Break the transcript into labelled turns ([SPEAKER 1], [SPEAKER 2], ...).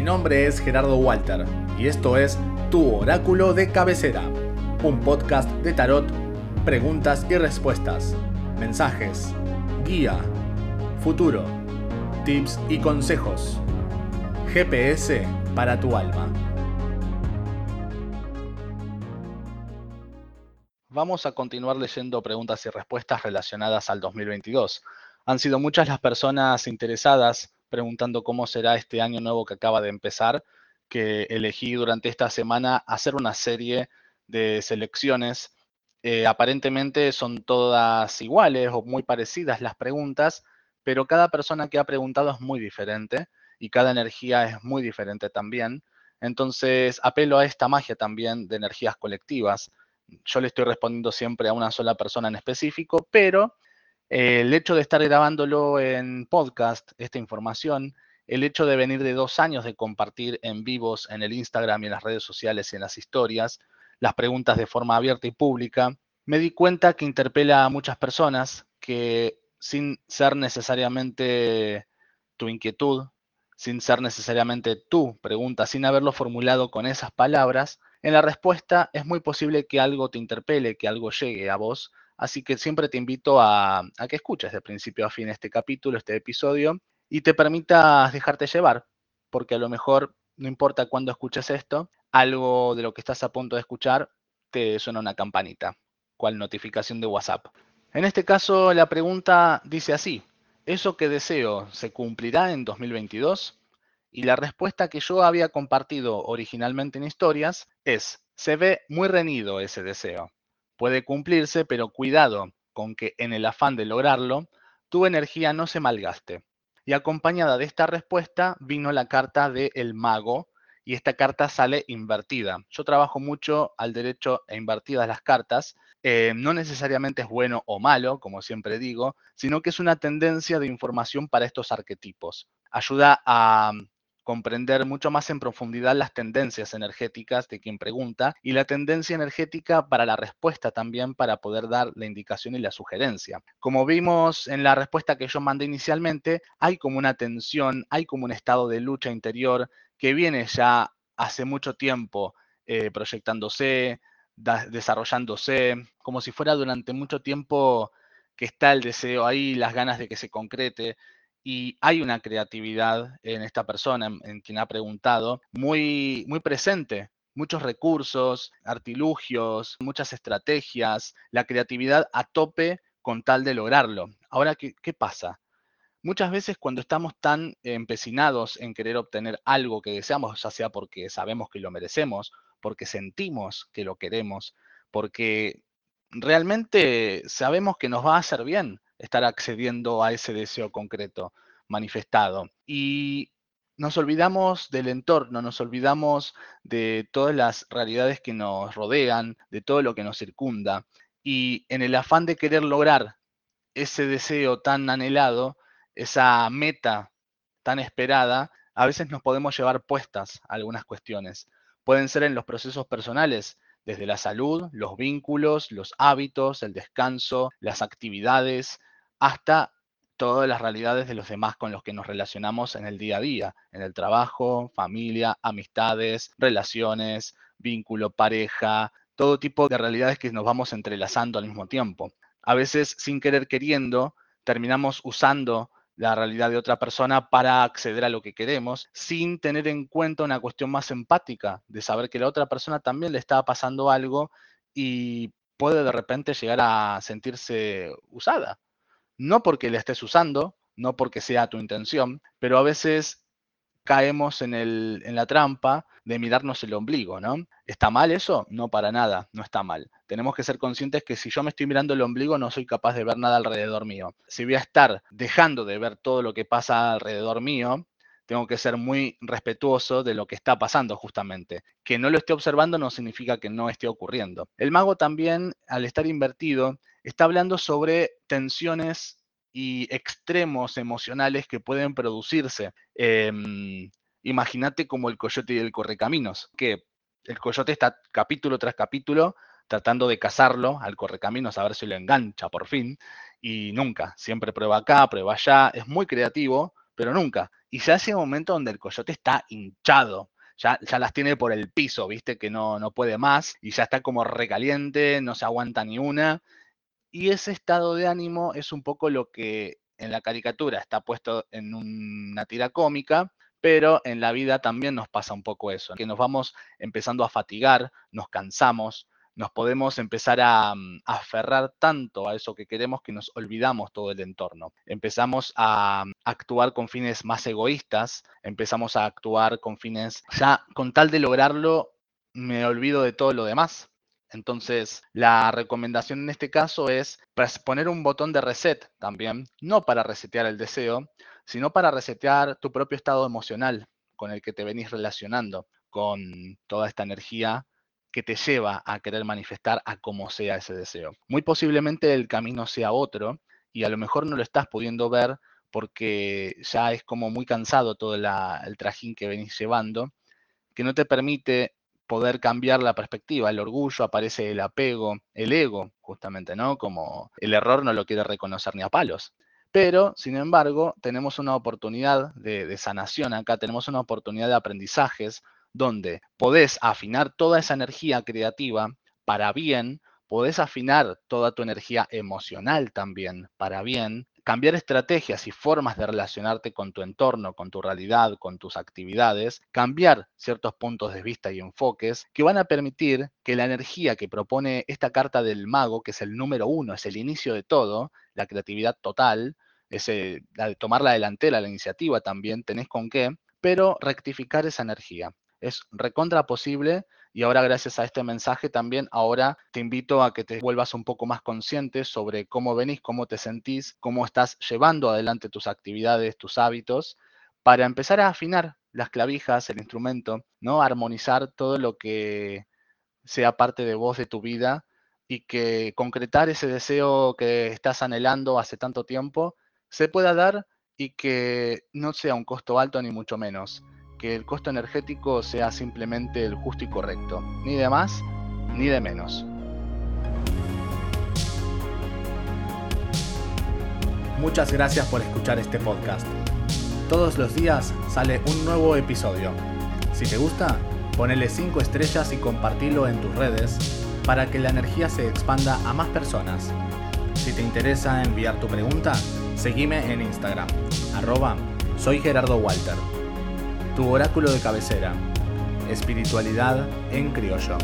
[SPEAKER 1] Mi nombre es Gerardo Walter y esto es Tu Oráculo de Cabecera, un podcast de tarot, preguntas y respuestas, mensajes, guía, futuro, tips y consejos. GPS para tu alma. Vamos a continuar leyendo preguntas y respuestas relacionadas al 2022. Han sido muchas las personas interesadas preguntando cómo será este año nuevo que acaba de empezar, que elegí durante esta semana hacer una serie de selecciones. Eh, aparentemente son todas iguales o muy parecidas las preguntas, pero cada persona que ha preguntado es muy diferente y cada energía es muy diferente también. Entonces apelo a esta magia también de energías colectivas. Yo le estoy respondiendo siempre a una sola persona en específico, pero el hecho de estar grabándolo en podcast, esta información, el hecho de venir de dos años de compartir en vivos en el Instagram y en las redes sociales y en las historias, las preguntas de forma abierta y pública, me di cuenta que interpela a muchas personas que sin ser necesariamente tu inquietud, sin ser necesariamente tu pregunta, sin haberlo formulado con esas palabras, en la respuesta es muy posible que algo te interpele, que algo llegue a vos Así que siempre te invito a, que escuches de principio a fin este capítulo, este episodio, y te permitas dejarte llevar, porque a lo mejor, no importa cuándo escuches esto, algo de lo que estás a punto de escuchar te suena una campanita, cual notificación de WhatsApp. En este caso, la pregunta dice así, ¿eso que deseo se cumplirá en 2022? Y la respuesta que yo había compartido originalmente en historias es, se ve muy reñido ese deseo puede cumplirse, pero cuidado con que en el afán de lograrlo, tu energía no se malgaste. Y acompañada de esta respuesta vino la carta de el mago y esta carta sale invertida. Yo trabajo mucho al derecho e invertidas las cartas. Eh, no necesariamente es bueno o malo, como siempre digo, sino que es una tendencia de información para estos arquetipos. Ayuda a comprender mucho más en profundidad las tendencias energéticas de quien pregunta y la tendencia energética para la respuesta también para poder dar la indicación y la sugerencia. Como vimos en la respuesta que yo mandé inicialmente, hay como una tensión, hay como un estado de lucha interior que viene ya hace mucho tiempo eh, proyectándose, desarrollándose, como si fuera durante mucho tiempo que está el deseo ahí, las ganas de que se concrete, y hay una creatividad en esta persona, en, quien ha preguntado, muy, muy presente. Muchos recursos, artilugios, muchas estrategias, la creatividad a tope con tal de lograrlo. Ahora, ¿qué, qué pasa? Muchas veces cuando estamos tan empecinados en querer obtener algo que deseamos, ya sea porque sabemos que lo merecemos, porque sentimos que lo queremos, porque realmente sabemos que nos va a hacer bien, estar accediendo a ese deseo concreto manifestado. Y nos olvidamos del entorno, nos olvidamos de todas las realidades que nos rodean, de todo lo que nos circunda. Y en el afán de querer lograr ese deseo tan anhelado, esa meta tan esperada, a veces nos podemos llevar puestas algunas cuestiones. Pueden ser en los procesos personales, desde la salud, los vínculos, los hábitos, el descanso, las actividades, hasta todas las realidades de los demás con los que nos relacionamos en el día a día, en el trabajo, familia, amistades, relaciones, vínculo, pareja, todo tipo de realidades que nos vamos entrelazando al mismo tiempo. A veces, sin querer queriendo, terminamos usando la realidad de otra persona para acceder a lo que queremos, sin tener en cuenta una cuestión más empática, de saber que la otra persona también le está pasando algo y puede de repente llegar a sentirse usada no porque le estés usando, no porque sea tu intención, pero a veces caemos en, el, en la trampa de mirarnos el ombligo, ¿no? ¿Está mal eso? No para nada, no está mal. Tenemos que ser conscientes que si yo me estoy mirando el ombligo no soy capaz de ver nada alrededor mío. Si voy a estar dejando de ver todo lo que pasa alrededor mío, tengo que ser muy respetuoso de lo que está pasando justamente. Que no lo esté observando no significa que no esté ocurriendo. El mago también, al estar invertido, está hablando sobre tensiones y extremos emocionales que pueden producirse. Em, imagínate como el coyote y el correcaminos, que el coyote está capítulo tras capítulo tratando de cazarlo al correcaminos a ver si lo engancha por fin, y nunca, siempre prueba acá, prueba allá, es muy creativo, pero nunca. Y ya llega un momento donde el coyote está hinchado. Ya, ya, las tiene por el piso, viste, que no, no puede más y ya está como recaliente, no se aguanta ni una. Y ese estado de ánimo es un poco lo que en la caricatura está puesto en una tira cómica, pero en la vida también nos pasa un poco eso, que nos vamos empezando a fatigar, nos cansamos, nos podemos empezar a, mm, aferrar tanto a eso que queremos que nos olvidamos todo el entorno. Empezamos a mm, actuar con fines más egoístas, empezamos a actuar con fines, ya con tal de lograrlo, me olvido de todo lo demás. Entonces, la recomendación en este caso es poner un botón de reset también, no para resetear el deseo, sino para resetear tu propio estado emocional con el que te venís relacionando con toda esta energía que te lleva a querer manifestar a como sea ese deseo. Muy posiblemente el camino sea otro y a lo mejor no lo estás pudiendo ver porque ya es como muy cansado todo el trajín que venís llevando, que no te permite poder cambiar la perspectiva. El orgullo, aparece el apego, el ego, justamente, ¿no? Como el error no lo quiere reconocer ni a palos. Pero, sin embargo, tenemos una oportunidad de, de sanación acá, tenemos una oportunidad de aprendizajes, donde podés afinar toda esa energía creativa para bien, podés afinar toda tu energía emocional también para bien, cambiar estrategias y formas de relacionarte con tu entorno, con tu realidad, con tus actividades, cambiar ciertos puntos de vista y enfoques que van a permitir que la energía que propone esta carta del mago, que es el número uno, es el inicio de todo, la creatividad total, es la de tomar la delantera, la iniciativa también, tenés con qué, pero rectificar esa energía es recontra posible y ahora gracias a este mensaje también, ahora te invito a que te vuelvas un poco más consciente sobre cómo venís, cómo te sentís, cómo estás llevando adelante tus actividades, tus hábitos, para empezar a afinar las clavijas, el instrumento, ¿no? Armonizar todo lo que sea parte de vos, de tu vida, y que concretar ese deseo que estás anhelando hace tanto tiempo se pueda dar y que no sea un costo alto ni mucho menos que el costo energético sea simplemente el justo y correcto, ni de más ni de menos.
[SPEAKER 2] Muchas gracias por escuchar este podcast. Todos los días sale un nuevo episodio. Si te gusta, ponele 5 estrellas y compartilo en tus redes para que la energía se expanda a más personas. Si te interesa enviar tu pregunta, seguime en Instagram, arroba soy Gerardo Walter. Tu oráculo de cabecera. Espiritualidad en criollo.